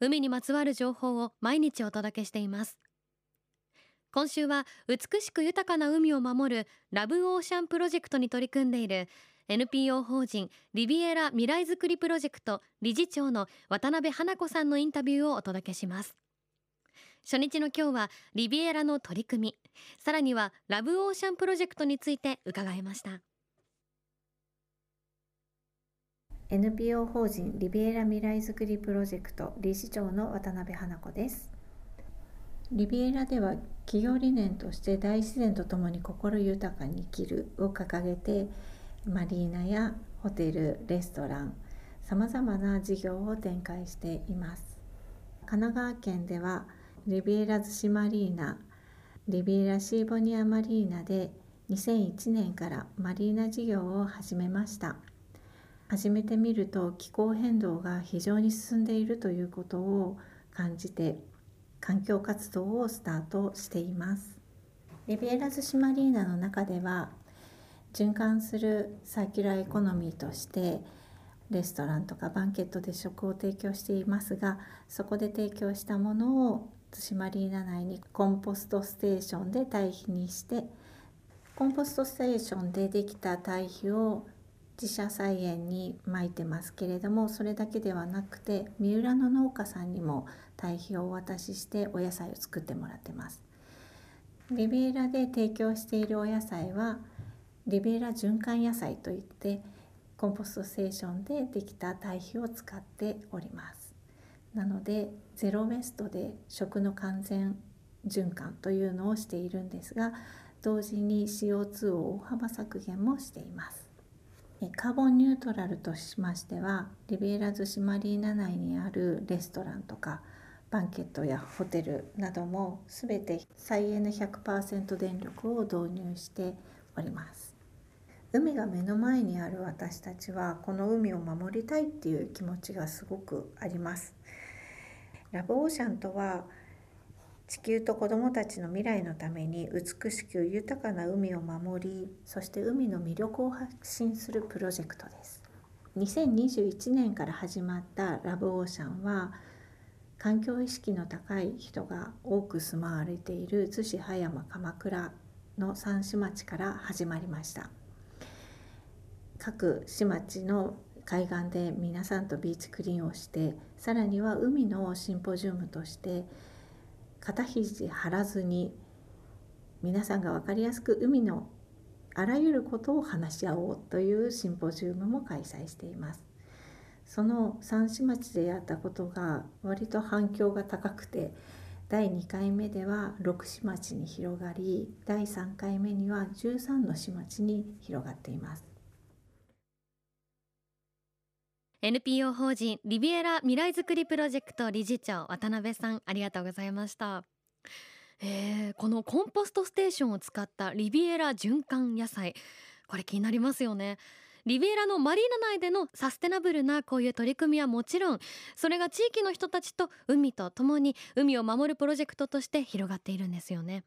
海にまつわる情報を毎日お届けしています。今週は美しく豊かな海を守るラブオーシャンプロジェクトに取り組んでいる NPO 法人リビエラ未来づくりプロジェクト理事長の渡辺花子さんのインタビューをお届けします。初日の今日はリビエラの取り組みさらにはラブオーシャンプロジェクトについて伺いました。NPO 法人リビエラ未来づくりプロジェクト理事長の渡辺花子です。リビエラでは企業理念として大自然とともに心豊かに生きるを掲げてマリーナやホテルレストランさまざまな事業を展開しています。神奈川県ではリビエラ逗子マリーナリビエラシーボニアマリーナで2001年からマリーナ事業を始めました。始めてみると気候変動が非常に進んでいるということを感じて環境活動をスタートしています。リビエラ逗子マリーナの中では循環するサーキュラーエコノミーとしてレストランとかバンケットで食を提供していますがそこで提供したものを逗子マリーナ内にコンポストステーションで堆肥にしてコンポストステーションでできた堆肥を自社菜園にまいてますけれどもそれだけではなくて三浦の農家さんにも堆肥をお渡ししてお野菜を作ってもらってます。リビエラで提供しているお野菜はリビエラ循環野菜といってコンポストステーションでできた堆肥を使っております。なのでゼロウェストで食の完全循環というのをしているんですが同時に CO2 を大幅削減もしています。カーボンニュートラルとしましてはリビエラ逗子マリーナ内にあるレストランとかバンケットやホテルなども全て再エネ100%電力を導入しております。海が目の前にある私たちはこの海を守りたいっていう気持ちがすごくあります。ラブオーシャンとは地球と子どもたちの未来のために美しく豊かな海を守りそして海の魅力を発信するプロジェクトです。2021年から始まったラブオーシャンは環境意識の高い人が多く住まわれている逗子葉山鎌倉の三市町から始まりました。各市町の海岸で皆さんとビーチクリーンをしてさらには海のシンポジウムとして肩肘張らずに皆さんが分かりやすく海のあらゆることを話し合おうというシンポジウムも開催しています。その三市町でやったことが割と反響が高くて第2回目では6市町に広がり第3回目には13の市町に広がっています。NPO 法人リビエラ未来づくりプロジェクト理事長渡辺さんありがとうございました。えー、このコンポストステーションを使ったリビエラ循環野菜。これ気になりますよね。リビエラのマリーナ内でのサステナブルなこういう取り組みはもちろんそれが地域の人たちと海とともに海を守るプロジェクトとして広がっているんですよね。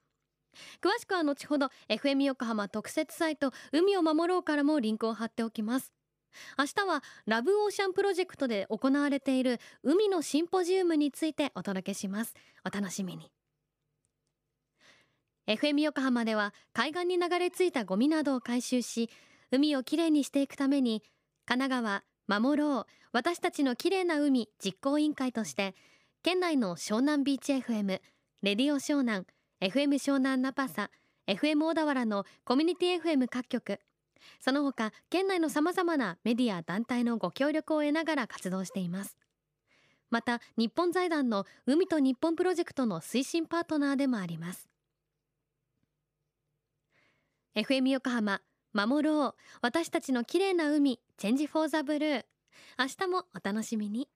詳しくは後ほど FM 横浜特設サイト海を守ろうからもリンクを貼っておきます。明日はラブオーシャンプロジェクトで行われている海のシンポジウムについてお届けします。お楽しみに。FM 横浜では海岸に流れ着いたゴミなどを回収し海をきれいにしていくために神奈川守ろう私たちのきれいな海実行委員会として県内の湘南ビーチ FM レディオ湘南 FM 湘南ナパサ FM 小田原のコミュニティ FM 各局その他県内のさまざまなメディア団体のご協力を得ながら活動しています。また日本財団の海と日本プロジェクトの推進パートナーでもあります。FM 横浜守ろう。私たちの綺麗な海チェンジフォーザブルー。明日もお楽しみに。